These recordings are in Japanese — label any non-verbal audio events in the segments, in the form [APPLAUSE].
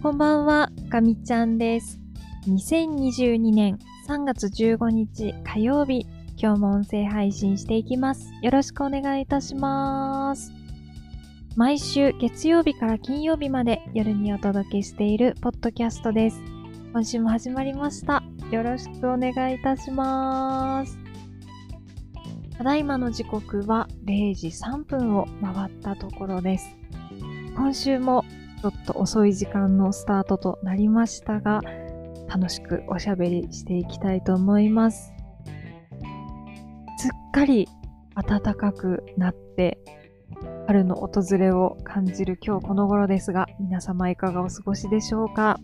こんばんは、かみちゃんです。2022年3月15日火曜日、今日も音声配信していきます。よろしくお願いいたします。毎週月曜日から金曜日まで夜にお届けしているポッドキャストです。今週も始まりました。よろしくお願いいたします。ただいまの時刻は0時3分を回ったところです。今週もちょっと遅い時間のスタートとなりましたが、楽しくおしゃべりしていきたいと思います。すっかり暖かくなって、春の訪れを感じる今日この頃ですが、皆様いかがお過ごしでしょうか？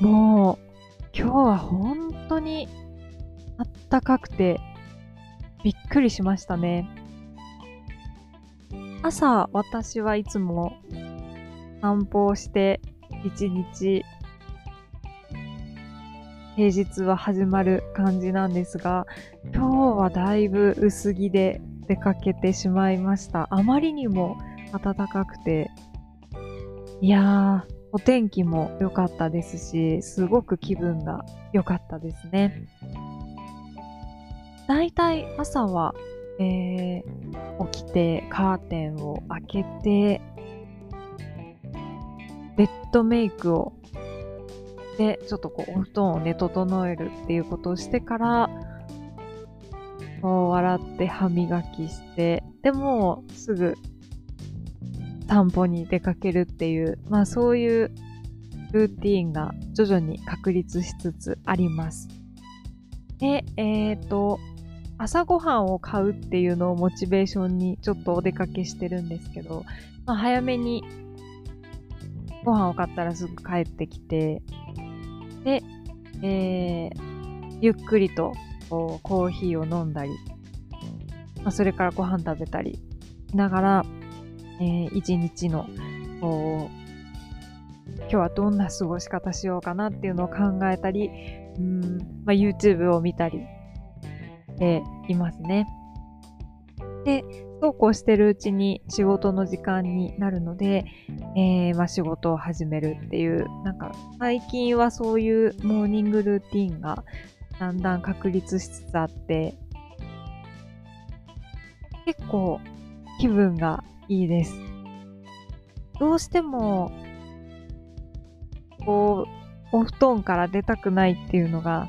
もう、今日は本当に暖かくて、びっくりしましたね。朝、私はいつも散歩をして一日平日は始まる感じなんですが今日はだいぶ薄着で出かけてしまいました。あまりにも暖かくていやーお天気も良かったですしすごく気分が良かったですね。だいたい朝は、えー起きてカーテンを開けてベッドメイクをでちょっとこうお布団をね整えるっていうことをしてからこう笑って歯磨きしてでもうすぐ散歩に出かけるっていうまあそういうルーティーンが徐々に確立しつつあります。で、えっ、と、朝ごはんを買うっていうのをモチベーションにちょっとお出かけしてるんですけど、まあ、早めにご飯を買ったらすぐ帰ってきて、で、えー、ゆっくりとこうコーヒーを飲んだり、まあ、それからご飯食べたりしながら、えー、一日のこう今日はどんな過ごし方しようかなっていうのを考えたり、うんまあ、YouTube を見たりしていますね。で、そうこうしてるうちに仕事の時間になるので、えーまあ、仕事を始めるっていう、なんか最近はそういうモーニングルーティンがだんだん確立しつつあって、結構気分がいいです。どうしても、こう、お布団から出たくないっていうのが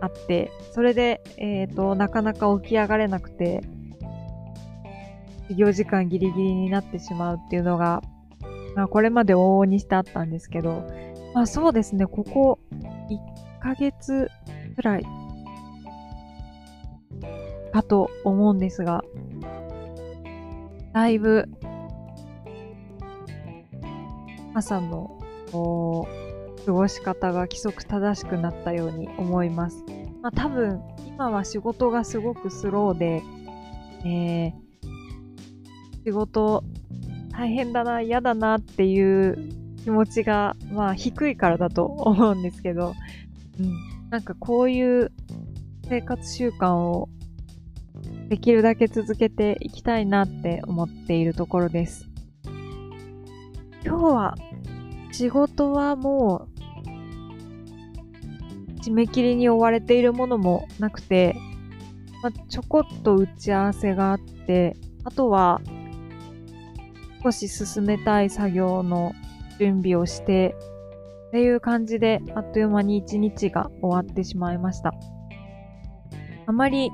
あって、それで、えっ、と、なかなか起き上がれなくて、授業時間ギリギリになってしまうっていうのが、まあ、これまで往々にしてあったんですけど、まあそうですね、ここ1ヶ月くらいかと思うんですが、だいぶ朝のこう過ごし方が規則正しくなったように思います。まあ多分今は仕事がすごくスローで、えー、仕事大変だな、嫌だなっていう気持ちがまあ低いからだと思うんですけど、うん、なんかこういう生活習慣をできるだけ続けていきたいなって思っているところです。今日は仕事はもう締め切りに追われているものもなくて、まあ、ちょこっと打ち合わせがあって、あとは少し進めたい作業の準備をして、っていう感じであっという間に一日が終わってしまいました。あまり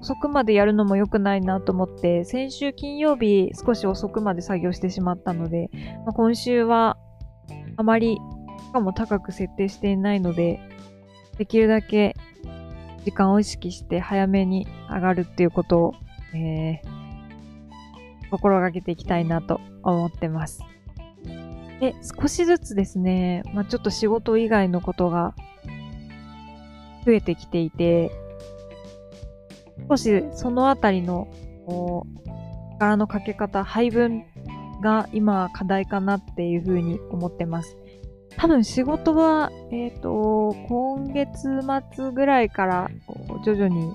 遅くまでやるのも良くないなと思って、先週金曜日少し遅くまで作業してしまったので、まあ、今週はあまり、しかも高く設定していないので、できるだけ時間を意識して早めに上がるっていうことを、えー、心がけていきたいなと思ってます。で、少しずつですね、まあ、ちょっと仕事以外のことが増えてきていて、少しそのあたりの、こう、力のかけ方、配分が今課題かなっていうふうに思ってます。多分仕事は、えっ、と、今月末ぐらいから徐々に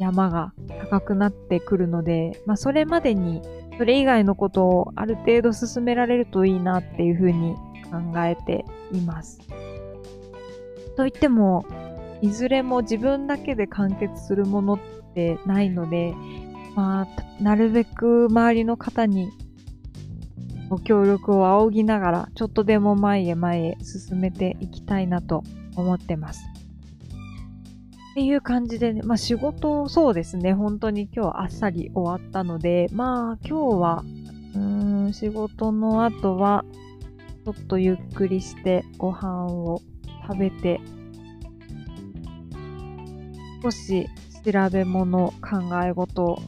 山が高くなってくるので、まあそれまでにそれ以外のことをある程度進められるといいなっていうふうに考えています。といっても、いずれも自分だけで完結するものってないので、まあ、なるべく周りの方にご協力を仰ぎながら、ちょっとでも前へ前へ進めていきたいなと思ってます。っていう感じでね、まあ仕事、そうですね、本当に今日あっさり終わったので、まあ今日は、うーん、仕事の後は、ちょっとゆっくりしてご飯を食べて、少し調べ物、考え事を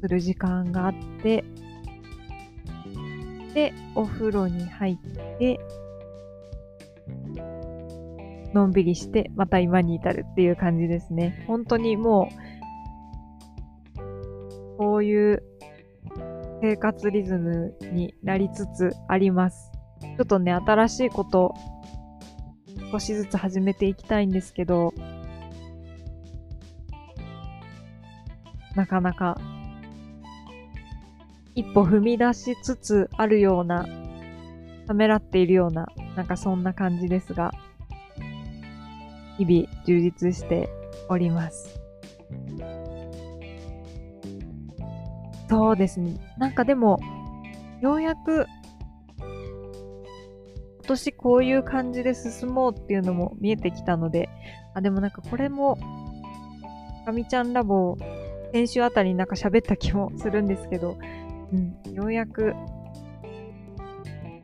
する時間があって、で、お風呂に入って、のんびりして、また今に至るっていう感じですね。本当にもう、こういう生活リズムになりつつあります。ちょっとね、新しいこと、少しずつ始めていきたいんですけど、なかなか、一歩踏み出しつつあるような、ためらっているような、なんかそんな感じですが、日々充実しております。そうですね。なんかでも、ようやく、今年こういう感じで進もうっていうのも見えてきたので、あ、でもなんかこれも、かみちゃんラボ、先週あたりになんか喋った気もするんですけど、うん、ようやく、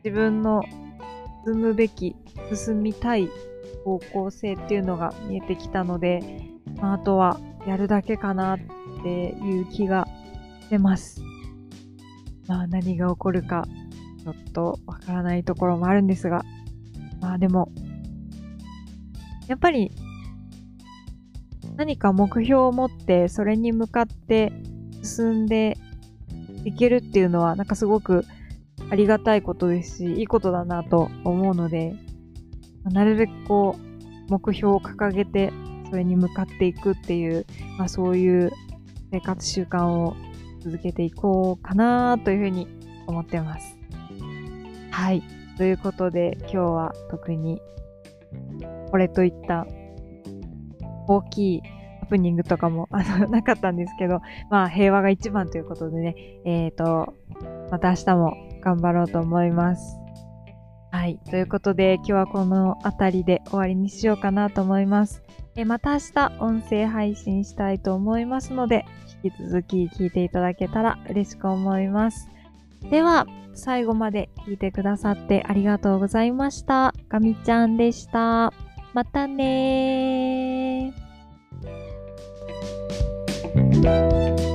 自分の進むべき、進みたい方向性っていうのが見えてきたので、まあ、あとはやるだけかなっていう気がしてます。まあ何が起こるかちょっとわからないところもあるんですが、まあでも、やっぱり何か目標を持ってそれに向かって進んでいけるっていうのはなんかすごくありがたいことですし、いいことだなと思うので、なるべくこう、目標を掲げて、それに向かっていくっていう、まあそういう生活習慣を続けていこうかなというふうに思ってます。はい。ということで、今日は特に、これといった大きいハプニングとかも [LAUGHS] あのなかったんですけど、まあ平和が一番ということでね、えっ、ー、と、また明日も頑張ろうと思います。はい。ということで、今日はこの辺りで終わりにしようかなと思います。えまた明日、音声配信したいと思いますので、引き続き聞いていただけたら嬉しく思います。では、最後まで聞いてくださってありがとうございました。ガミちゃんでした。またねー。